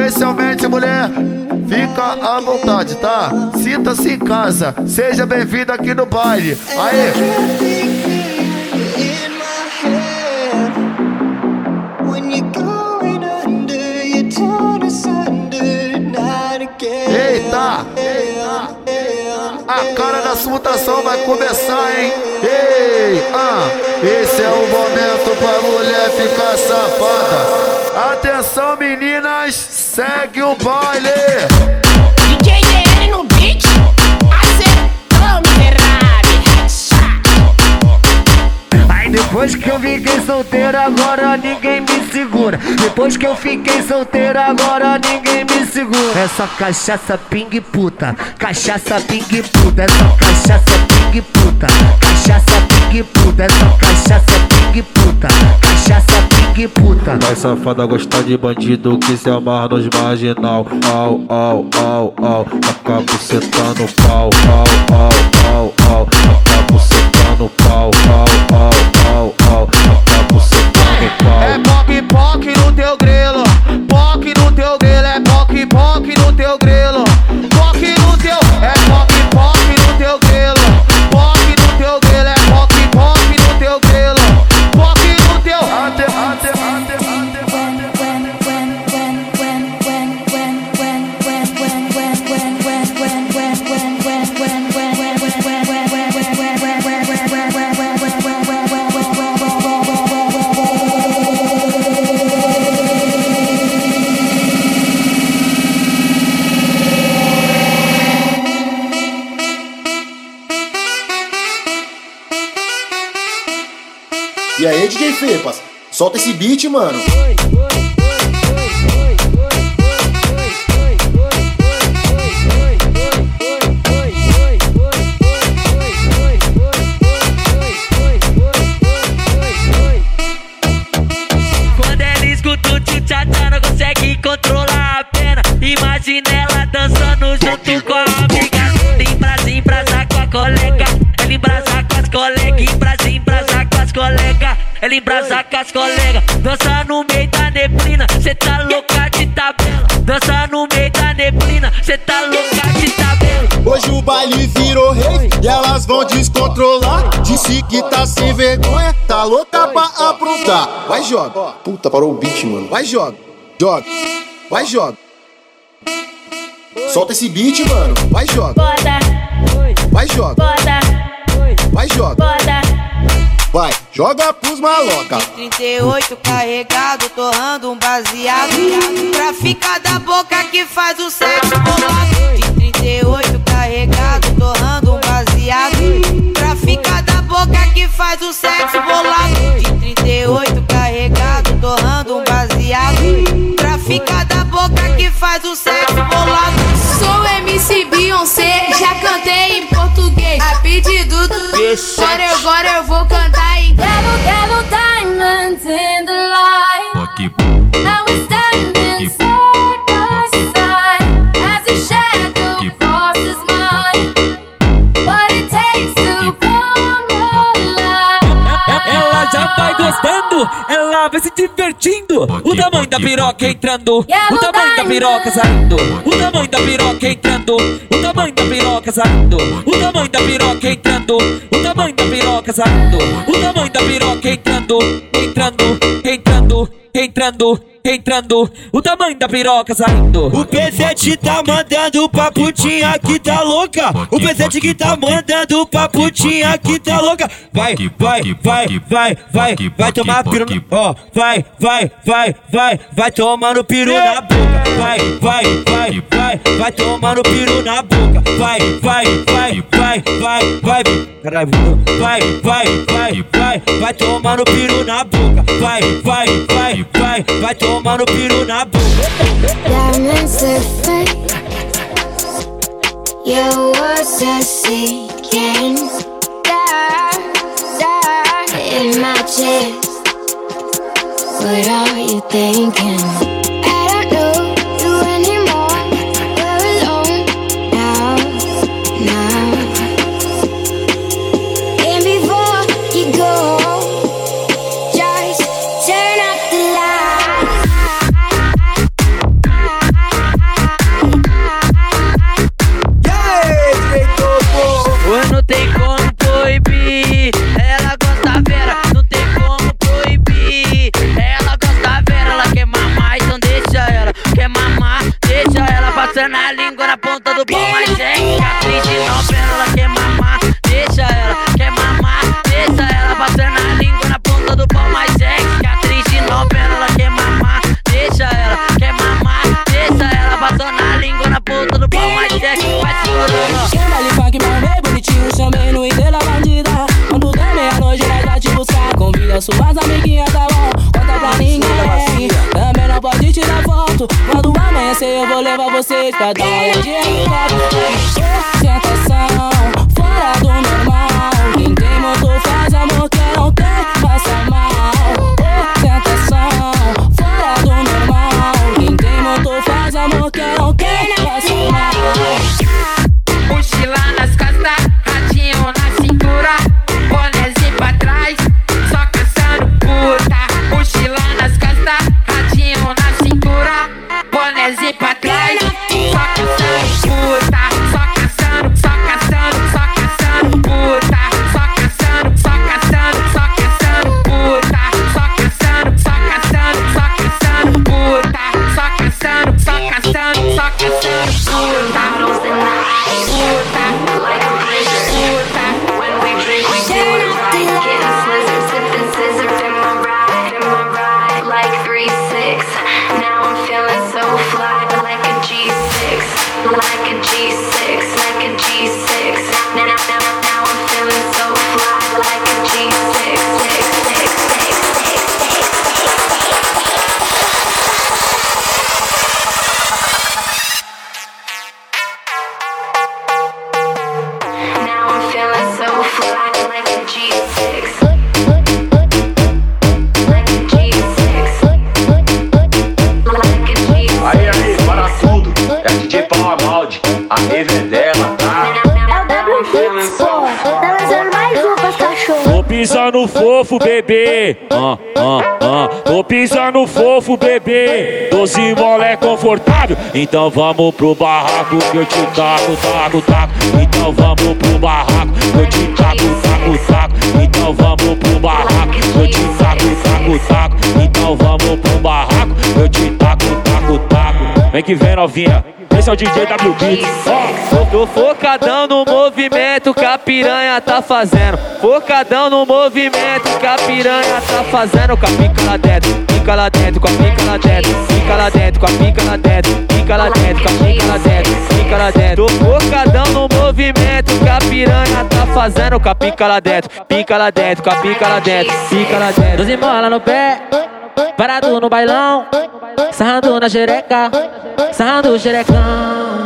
Especialmente, mulher, fica à vontade, tá? Sinta-se em casa, seja bem-vindo aqui no baile. Aê! Eita! A cara da mutação vai começar, hein? Ei, ah, esse é o momento pra mulher ficar safada. Atenção, meninas, segue o baile. Depois que eu fiquei solteiro, agora ninguém me segura. Depois que eu fiquei solteiro, agora ninguém me segura. É só cachaça ping puta, cachaça ping puta, é só cachaça ping puta, cachaça ping puta, é só cachaça ping puta, cachaça ping puta. Vai safada gostar de bandido que se amarra nos marginal. Au, au, au, au, acabo sentando pau, au, au, au, au, acabo sentando pau, au, au pau, pau, tá bucetando pau. DJ Fepas, solta esse beat, mano. As colegas. Dança no meio da neblina. Cê tá louca de tabela. Dança no meio da neblina. Cê tá louca de tabela. Hoje o baile virou rei e elas vão descontrolar. Disse que tá sem vergonha, tá louca pra aprontar. Vai, joga. Puta, parou o beat, mano. Vai, joga. Joga. Vai, joga. Solta esse beat, mano. Vai, joga. Bota, Vai, joga. bota, Vai, joga. Vai, joga pros maloca. 38 carregado, torrando um baseado. Pra ficar da boca que faz o sexo bolado. De 38 carregado, torrando um baseado. Pra ficar da boca que faz o sexo bolado. De 38 carregado, torrando um baseado. Pra ficar da boca que faz o sexo bolado. Sou MC Beyoncé, 17. Agora, agora eu vou cantar em Devil, Devil, Diamonds in the Light. Now we standing side by side as a shadow forces crosses mine. What it takes to come alive. Ela já vai gostando, ela vai se divertindo. O tamanho da piroca entrando, o tamanho da piroca saindo, o tamanho da piroca entrando tamanho da piroca saindo. O tamanho da piroca entrando, o tamanho da piroca saindo. O tamanho da piroca entrando, entrando, entrando, entrando, entrando. O tamanho da piroca saindo. O P7 tá mandando pra putinha que tá louca. O P7 que tá mandando pra putinha que tá louca. Vai, vai, vai, vai, vai, vai tomar piru. Ó, vai, vai, vai, vai, vai tomando piru na boca. Vai, vai, vai, vai, vai tomando piru na boca. Vai, vai, vai, vai, vai, vai. Caralho, vai, vai, vai, vai, vai tomando piru na boca. Vai, vai, vai, vai, vai tomando Tomando piro na boca. Yalnızlık Yavaşça sinking Dark, dark in my chest What are you thinking? Vou levar vocês pra dar fofo, bebê. Ah, ah, ah. Tô pisando fofo, bebê. Doze mole é confortável. Então vamos pro barraco que eu te taco, taco, taco. Então vamos pro barraco que eu te taco, taco, taco. Então vamos pro barraco que eu te taco, taco, taco. Então vamos pro barraco que eu te taco. Vem que vem novinha. Esse é o DJ W Beats. Tô focadão no movimento que a piranha tá fazendo. Focadão no movimento que a piranha tá fazendo. Com a pica lá dentro, pica lá dentro, com a pica lá dentro, pica lá dentro, com a pica lá dentro, pica lá dentro, com a pica lá dentro, pica lá dentro. Tô focadão no movimento que a piranha tá fazendo. Com a pica lá dentro, pica lá dentro, com a pica lá dentro, pica lá dentro. Doze mola no pé, parado no bailão, sarrando na jereca, sarrando o jerecão.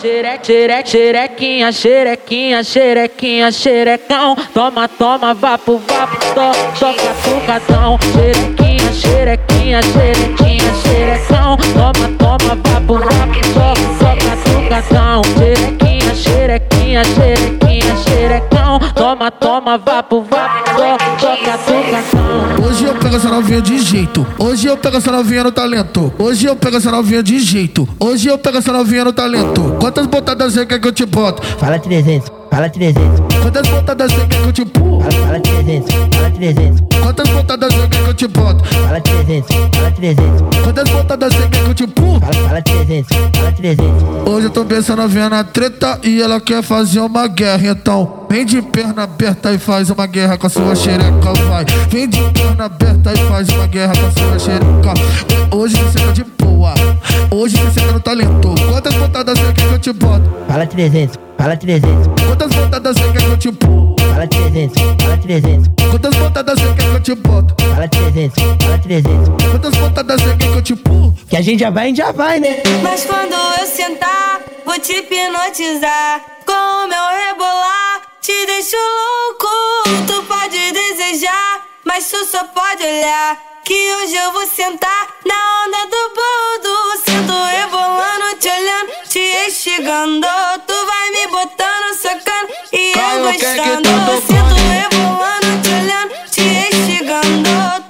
Xere, xere, xerequinha, xerequinha, xerequinha, xerecão. Toma, toma, vapo, vapo, to, toca, tucadão. Xerequinha, xerequinha, xerequinha, xerecão. Toma, toma, vapo, vapo, to, toca, tucadão. Xerequinha, xerequinha, xerequinha, xerecão. Toma, toma, vapo, vapo, to, toca, tucadão. Hoje eu pego essa novinha de jeito. Hoje eu pego essa novinha no talento. Hoje eu pego essa novinha de jeito. Hoje eu pego essa novinha no talento. Quantas botadas você quer que eu te boto? Fala 300, fala 300, Quantas botadas você quer que eu te pulo? fala, fala 300, fala 300, Quantas botadas você quer que eu te boto? Fala 300, fala 300, Quantas botadas você quer que eu te pulo? fala, fala 300, fala 300. Hoje eu tô pensando novinha na treta e ela quer fazer uma guerra. Então, vem de perna aberta e faz uma guerra com a sua xereca, vai. Vem de perna aberta e faz uma guerra com a sua xereca. Hoje você tá de boa. Hoje você tá no talento. Quantas botadas você quer que eu te boto? Fala 300, fala 300, Quantas botadas você quer que eu te pulo? Fala 300, fala 300, Quantas botadas você quer que eu te boto? fala 300, fala 300. Quantas botadas você quer que eu te pulo? Que a gente já vai, a gente já vai, né? Mas quando eu sentar, vou te hipnotizar. Com o meu rebolar, te deixo louco. Tu pode desejar, mas tu só pode olhar. Que hoje eu vou sentar na onda do boldo. Sinto rebolando, te olhando, te instigando. Tu vai me botando, sacando e eu gostando. Sinto rebolando, te olhando, te instigando.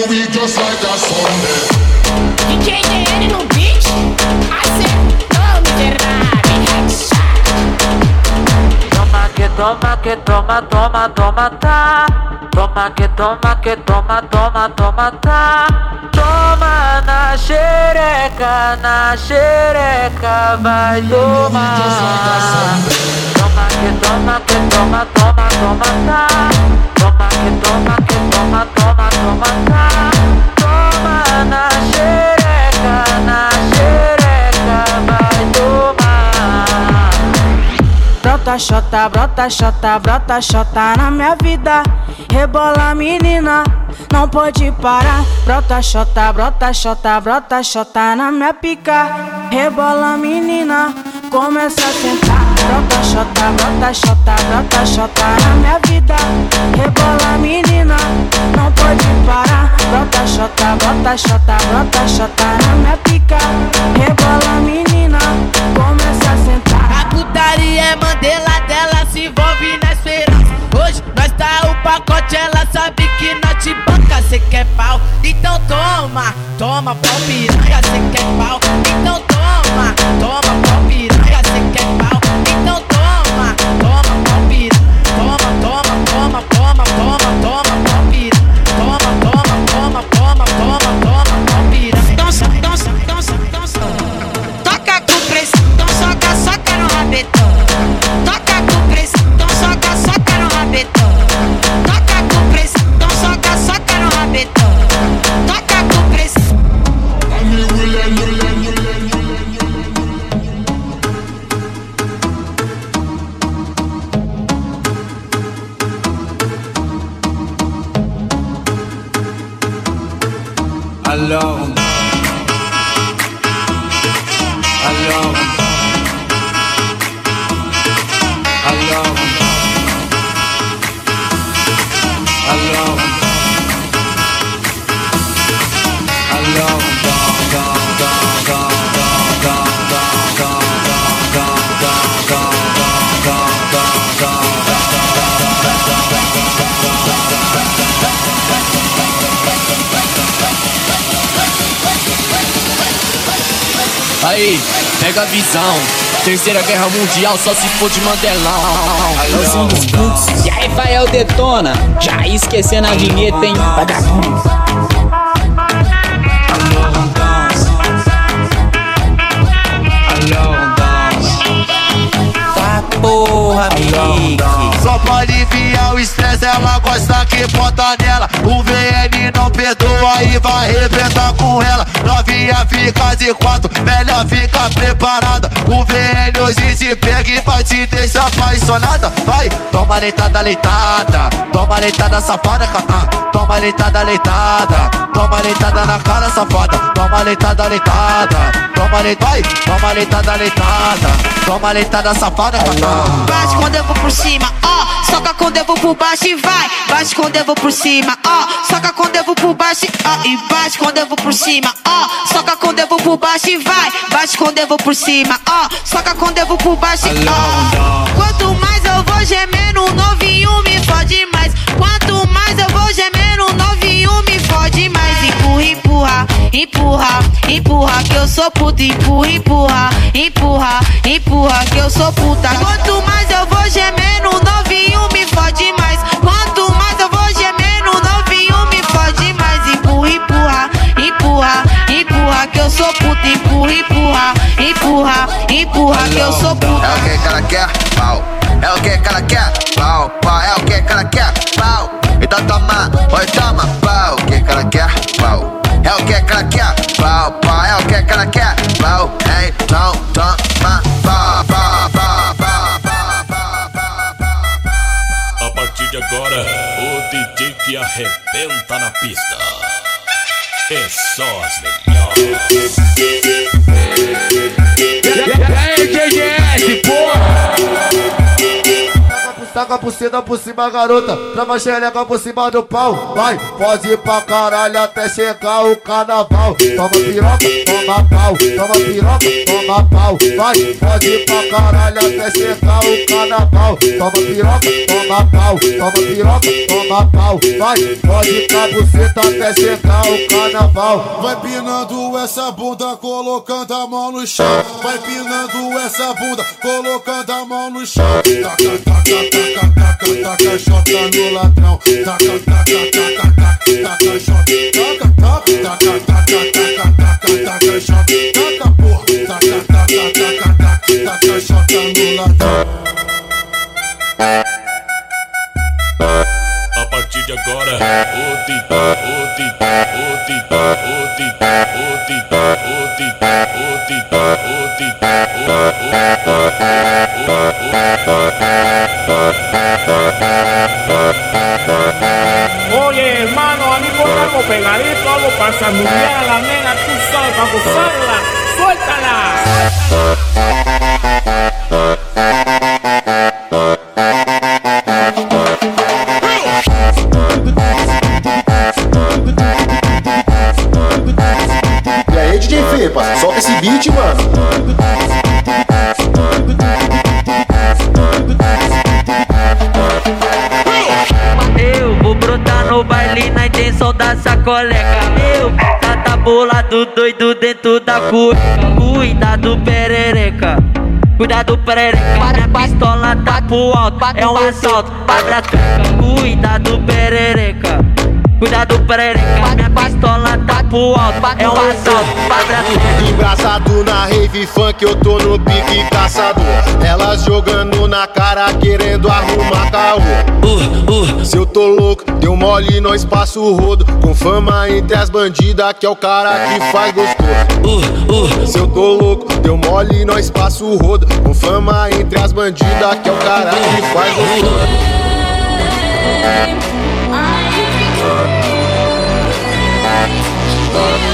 Your week just like a Sunday. DJ DN no beat, acertou miserável. Toma que toma que toma, toma, toma, tá. Toma que toma que toma, toma, toma, tá. Toma na xereca, na xereca, vai tomar. Toma que toma que toma, toma, toma, tá. Toma que toma que toma, toma, Brota xota, brota xota, brota xota na minha vida. Rebola menina, não pode parar. Brota xota, brota xota, brota xota na minha pica. Rebola menina, começa a sentar. Brota xota, brota xota, brota xota na minha vida. Rebola menina, não pode parar. Brota xota, brota xota, brota xota toma pau piranha. Cê quer pau? Então alone. Alone. Aí, pega a visão. Terceira Guerra Mundial só se for de Mandelão. Dos. E aí, Rafael Detona. Já esquecendo a vinheta, hein? Vagabundo. Tá porra, Mickey. Só pra aliviar o estresse, ela gosta que bota nela. O VN não perdoa e vai arrebentar com ela. Novinha fica de quatro, melhor fica preparada. O VN hoje te pega e vai te deixar apaixonada. Vai, toma leitada, leitada. Toma leitada, safada, cata. Toma leitada, leitada. Toma leitada na cara, safada. Toma leitada, leitada. Toma leitada, vai. Toma leitada, leitada. Toma leitada, safada, cata. Bate quando eu vou por cima, ó. Soca quando eu vou por baixo e vai. Bate quando eu vou por cima, ó. Soca quando eu vou por baixo, ó. E bate quando eu vou por cima, ó. Soca quando eu vou por baixo e vai. Bate quando eu vou por cima, ó. Soca quando eu vou por baixo ó. Quanto mais eu vou gemendo, o novinho me fode mais. Quanto mais eu vou gemendo, o novinho me fode mais. Empurra, empurra, empurra, empurra, que eu sou puta. Empurra, empurra, empurra, empurra, que eu sou puta. Quanto mais eu vou gemendo, o novinho me fode mais. Quanto mais que eu sou puta. Empurra, empurra, empurra, empurra, que eu sou puta. É o que que ela quer? Pau. É o que ela quer? Pau, pau. É o que ela quer? Pau. Então toma, oi toma, pau. O que que ela quer? Pau. É o que que ela quer? Pau, pau. É o que ela quer? Pau. Então toma, pau, pau, pau, pau. A partir de agora, o DJ que arrebenta na pista. É só as Yeah. Joga por cima, por cima, garota. Trava xereca por cima do pau. Vai, pode ir pra caralho até chegar o carnaval. Toma piroca, toma pau. Toma piroca, toma pau. Vai, pode ir pra caralho até chegar o carnaval. Toma piroca, toma pau. Toma piroca, toma pau. Vai, pode ir pra buceta até chegar o carnaval. Vai pinando essa bunda, colocando a mão no chão. Vai pinando essa bunda, colocando a mão no chão. Taca, taca, taca, taca, taca, chota no ladrão. Taca, taca, taca, taca, taca, chota. Taca, taca, taca, taca, taca, taca, taca, chota. Taca, porra. Taca, taca, taca, taca, taca, chota no ladrão. A partir de agora, o DJ, o DJ, o DJ, o DJ, o DJ, o DJ, o DJ, Oye, hermano, a mí algo pegadito, algo para saludar a la nena, tú sabes, para gozarla. ¡Suéltala! Solta esse beat, mano. Eu vou brotar no baile na intenção da sacoleca. Eu tá tabulado doido dentro da cueca. Cuidado perereca. Cuidado perereca. Minha pistola tá pro alto. É um assalto. Abre a. Cuidado perereca. Cuidado perereca. Minha pistola tá pro alto. É um assalto. Tranca. Embraçado na rave funk, eu tô no pique caçador. Elas jogando na cara, querendo arrumar caô. Se eu tô louco, deu mole, nós passa o rodo. Com fama entre as bandidas, que é o cara que faz gostoso. Se eu tô louco, deu mole, nós passa o rodo. Com fama entre as bandidas, que é o cara que faz gostoso. Say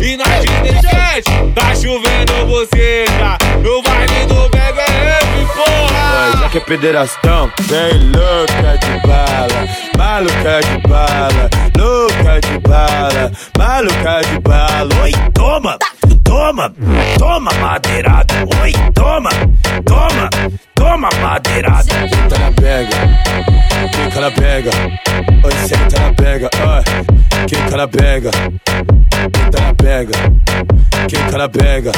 E na Disney 7 tá chovendo buceta. No baile do Mega é rave, porra. Já que é pederastão, vem louca de bala, maluca de bala, louca de bala, maluca de bala. Oi, toma, toma, toma madeirada. Oi, toma, toma, toma madeirada. Senta na pega, fica na pega. Oi, senta na pega, oi, fica na pega. Senta na pega, fica na pega.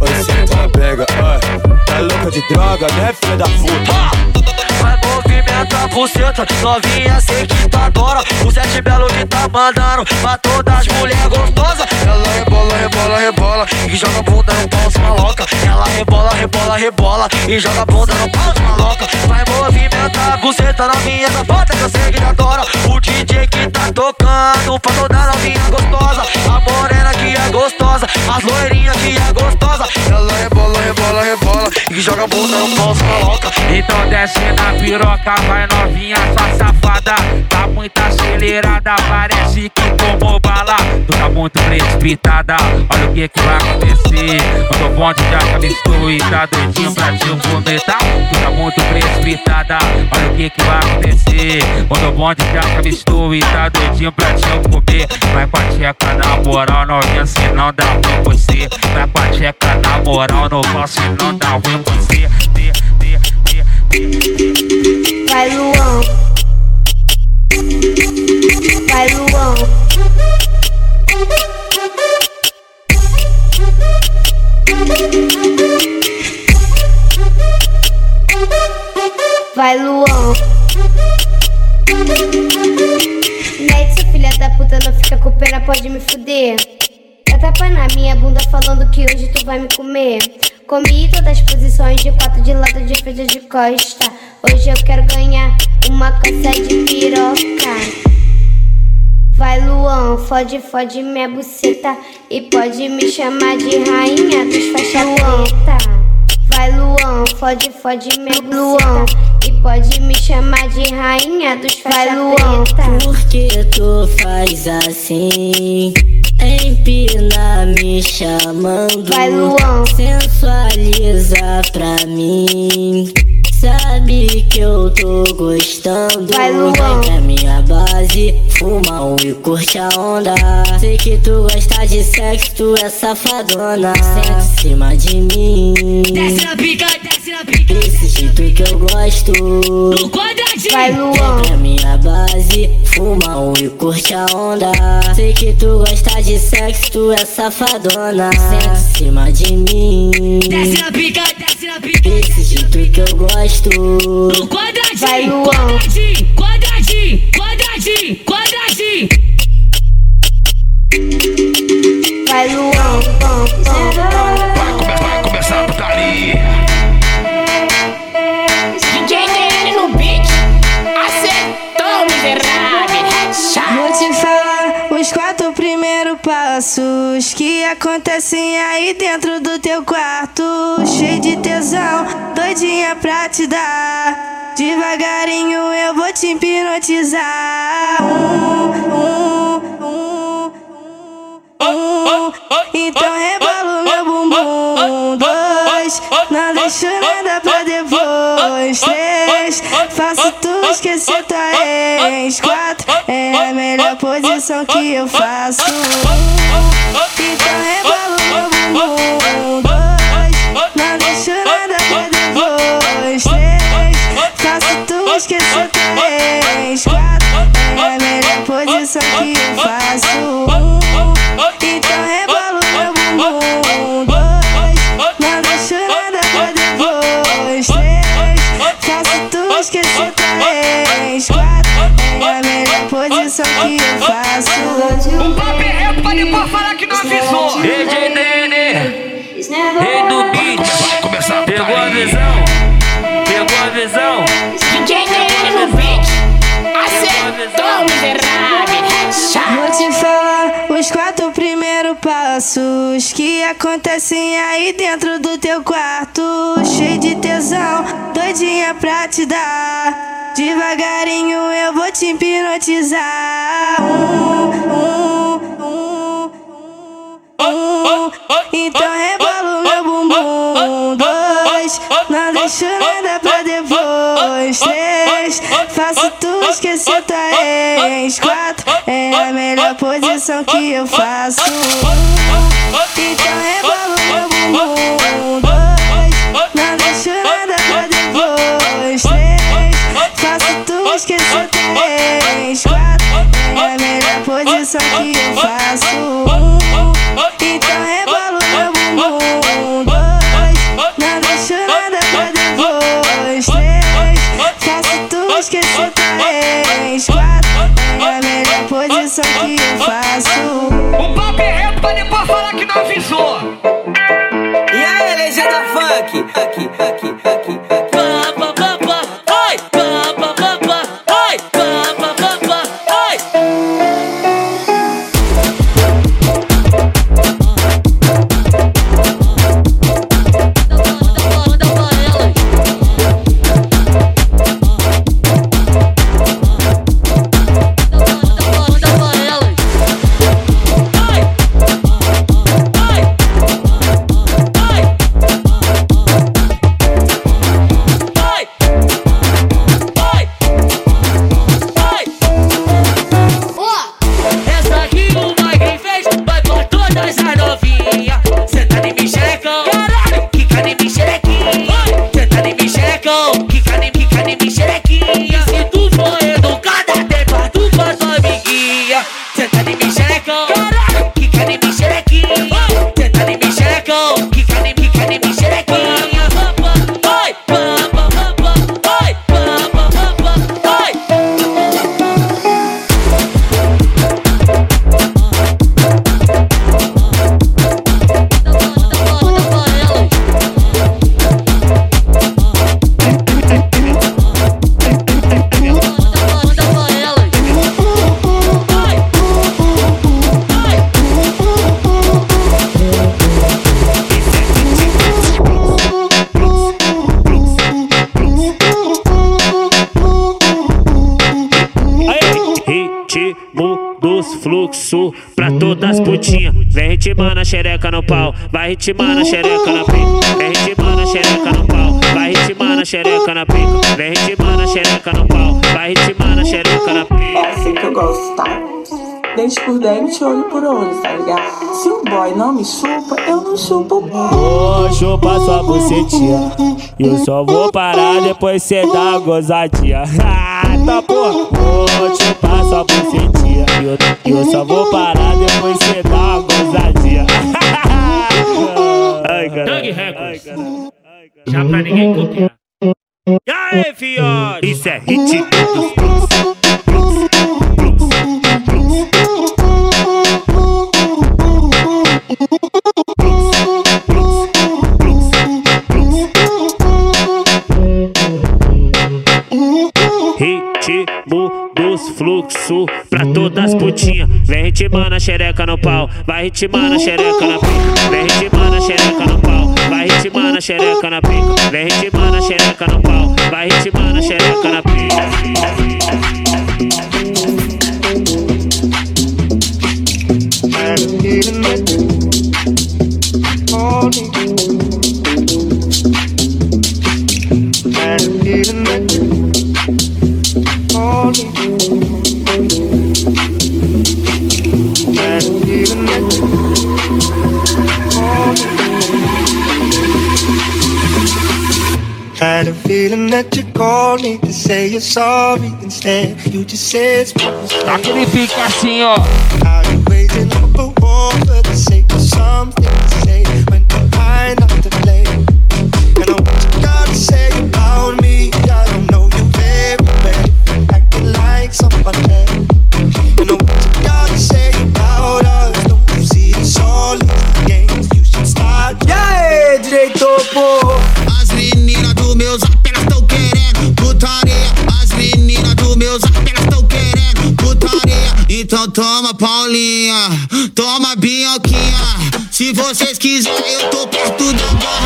Oi, senta na pega, oi. Tá louca de droga, né, filha da puta? Vai movimentar a buceta, novinha sei que tu adora. O sete belo que tá mandando pra todas as mulher gostosas. Ela rebola, rebola, rebola e joga bunda no pau de maloca. Ela rebola, rebola, rebola e joga bunda no pau de maloca. Vai movimentar a buceta, novinha safada que eu sei que tu adora. O DJ que tá tocando pra toda novinha gostosa. A morena que é gostosa, as loirinhas que é gostosa. Ela rebola, rebola, rebola e joga bunda no pau de maloca. Então desce na piroca, vai novinha, sua safada. Tá muito acelerada, parece que tomou bala. Tu tá muito precipitada, olha o que que vai acontecer. Quando o bonde já misturado e tá doidinho pra te tá? Tu tá muito precipitada, olha o que que vai acontecer. Quando o bonde já misturado e tá doidinho pra te comer. Vai com a tcheca na moral, novinha, se não dá ruim você. Vai com a tcheca na moral, não posso não dá ruim você. Vai Luan. Vai Luan. Vai Luan. Nete, seu filha da puta, não fica com pena, pode me fuder. Dá tapa na minha bunda falando que hoje tu vai me comer. Comi todas as posições de quatro de lado de frente de costa. Hoje eu quero ganhar uma coça de piroca. Vai Luan, fode, fode minha buceta E pode me chamar de rainha dos faixa preta Vai Luan, fode, fode minha buceta E pode me chamar de rainha dos faixa preta Por que tu faz assim? Empina me chamando Vai, Luan. Sensualiza pra mim Sabe que eu tô gostando Vai, Luan. Vem pra minha base Fuma um e curte a onda Sei que tu gosta de sexo, tu é safadona Senta em cima de mim Desce na pica, desce na pica. Desse jeito que eu gosto No quadradinho. Vai Vem Luan pra minha base, fuma um e curte a onda. Sei que tu gosta de sexo, tu é safadona. Senta em cima de mim. Gosto. Te dar. Devagarinho eu vou te hipnotizar. Um, um, um. Então rebola meu bumbum. Dois, não deixo nada pra depois. Três, faço tu esquecer tua ex. Quatro, é a melhor posição que eu faço. Então rebola meu bumbum. Dois, tu esquecer tua ex. Quatro, é a melhor posição que eu faço. Então rebola o meu bumbum. Dois, não deixo nada pra depois. Três, faço tu esquecer tua ex. Quatro, é a melhor posição que eu faço. Um papo é reto pra depois falar que não avisou. DJ Nene, rei passos que acontecem aí dentro do teu quarto. Cheio de tesão, doidinha pra te dar. Devagarinho eu vou te hipnotizar. Um, um, um. Então rebola o meu bumbum. Dois, não deixo nada pra depois. Três, faço tu esquecer tua ex. Quatro, é a melhor posição que eu faço. Então rebola meu bumbum. Dois, não deixo nada pra depois. Três, faço tu esquecer ex. Quatro, é a melhor posição que eu faço. Então rebola posição que eu faço. Ritmando a xereca no pau, vai ritmando a xereca na pica. Vem ritmando a xereca no pau, vai ritmando a xereca na pica. Vem ritmando a xereca no pau, vai ritmando a xereca na pica. É assim que eu gosto, tá? Dente por dente, olho por olho, tá ligado? Se o boy não me chupa, eu não chupo o boy. Vou chupar sua bucetinha. E eu só vou parar depois cê dá gozadinha. Ah, tá porra. Vou chupar sua bucetinha. E eu, e eu só vou parar depois cê dá gozadinha. Ai, cara. Ai, cara. Já pra ninguém copiar. E aí, fiote? Isso é hit dos Fluxos pra todas as putinhas. Vem ritmando a xereca no pau, vai ritmando a xereca na pica. Vem ritmando a xereca no pau, vai ritmando a xereca na pica. Vem ritmando a xereca no pau, vai ritmando a xereca na Had a feeling that you called me to say you're sorry instead. You just said Aquele fica assim, ó. How you raising up a war for the sake of something Então toma, Paulinha, toma, Bianquinha. Se vocês quiserem, eu tô perto da barraquinha.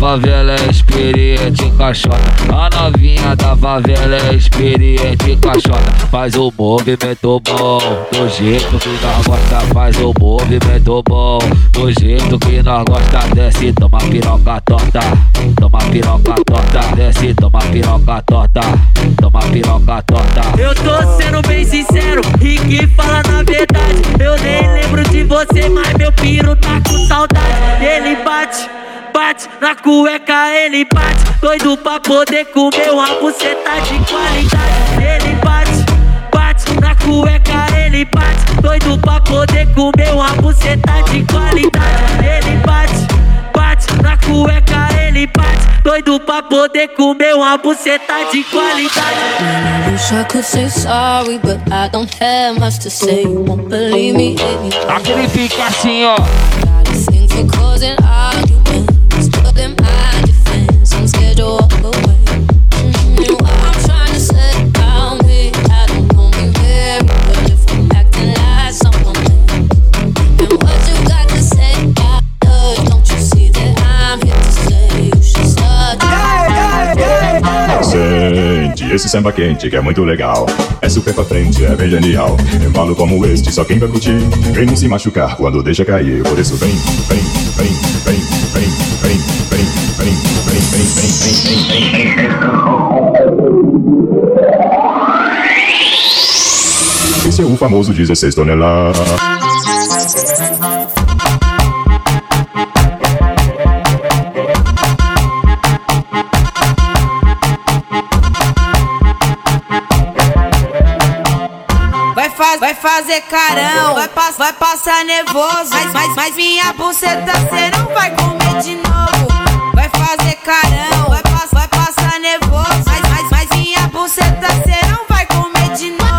Favela é experiente caixota. A novinha da favela é experiente caixota. Faz o movimento bom, do jeito que nós gosta. Faz o movimento bom, do jeito que nós gosta. Desce, toma piroca torta, toma piroca torta. Desce, toma piroca torta, toma piroca torta. Eu tô sendo bem sincero e que fala na verdade. Eu nem lembro de você, mas meu piro tá com saudade. Ele bate, bate na cueca, ele bate. Doido pra poder comer uma buceta de qualidade. Ele bate, bate na cueca, ele bate. Doido pra poder comer uma buceta de qualidade. Ele bate, bate na cueca, ele bate. Doido pra poder comer uma buceta de qualidade. I wish I could say sorry, but I don't have much to say. You won't believe me Aquele fica assim, ó. For causing esse samba quente que é muito legal. É super pra frente, é bem genial. Embalo como este, só quem vai curtir. Quem não se machucar quando deixa cair. Por isso vem, vem, vem, vem, vem, vem, Esse é o famoso 16 toneladas. Vai fazer carão, vai, pass, vai passar nervoso. Mas, mas, mas minha buceta cê não vai comer de novo. Fazer carão, vai passar nervoso. Mas, mas, mas minha buceta cê não vai comer de novo.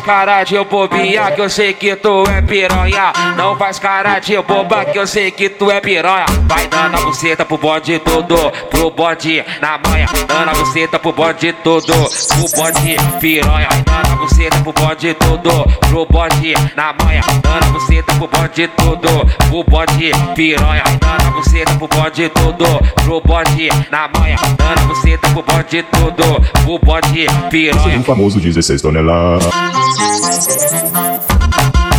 Faz cara de bobinha que eu sei que tu é piranha. Não faz cara de boba que eu sei que tu é piranha. Vai dando a buceta pro bonde todo, pro bonde na manha. Dando a buceta pro bonde todo, pro bonde piranha. Vai dando a buceta pro bonde todo, pro bonde na manha. Dando a buceta pro bonde todo, pro bonde piranha. Vai dando a buceta pro bonde todo, pro bonde na manha. Dando a buceta pro bonde todo, pro bonde piranha. O famoso 16 toneladas. Thank you.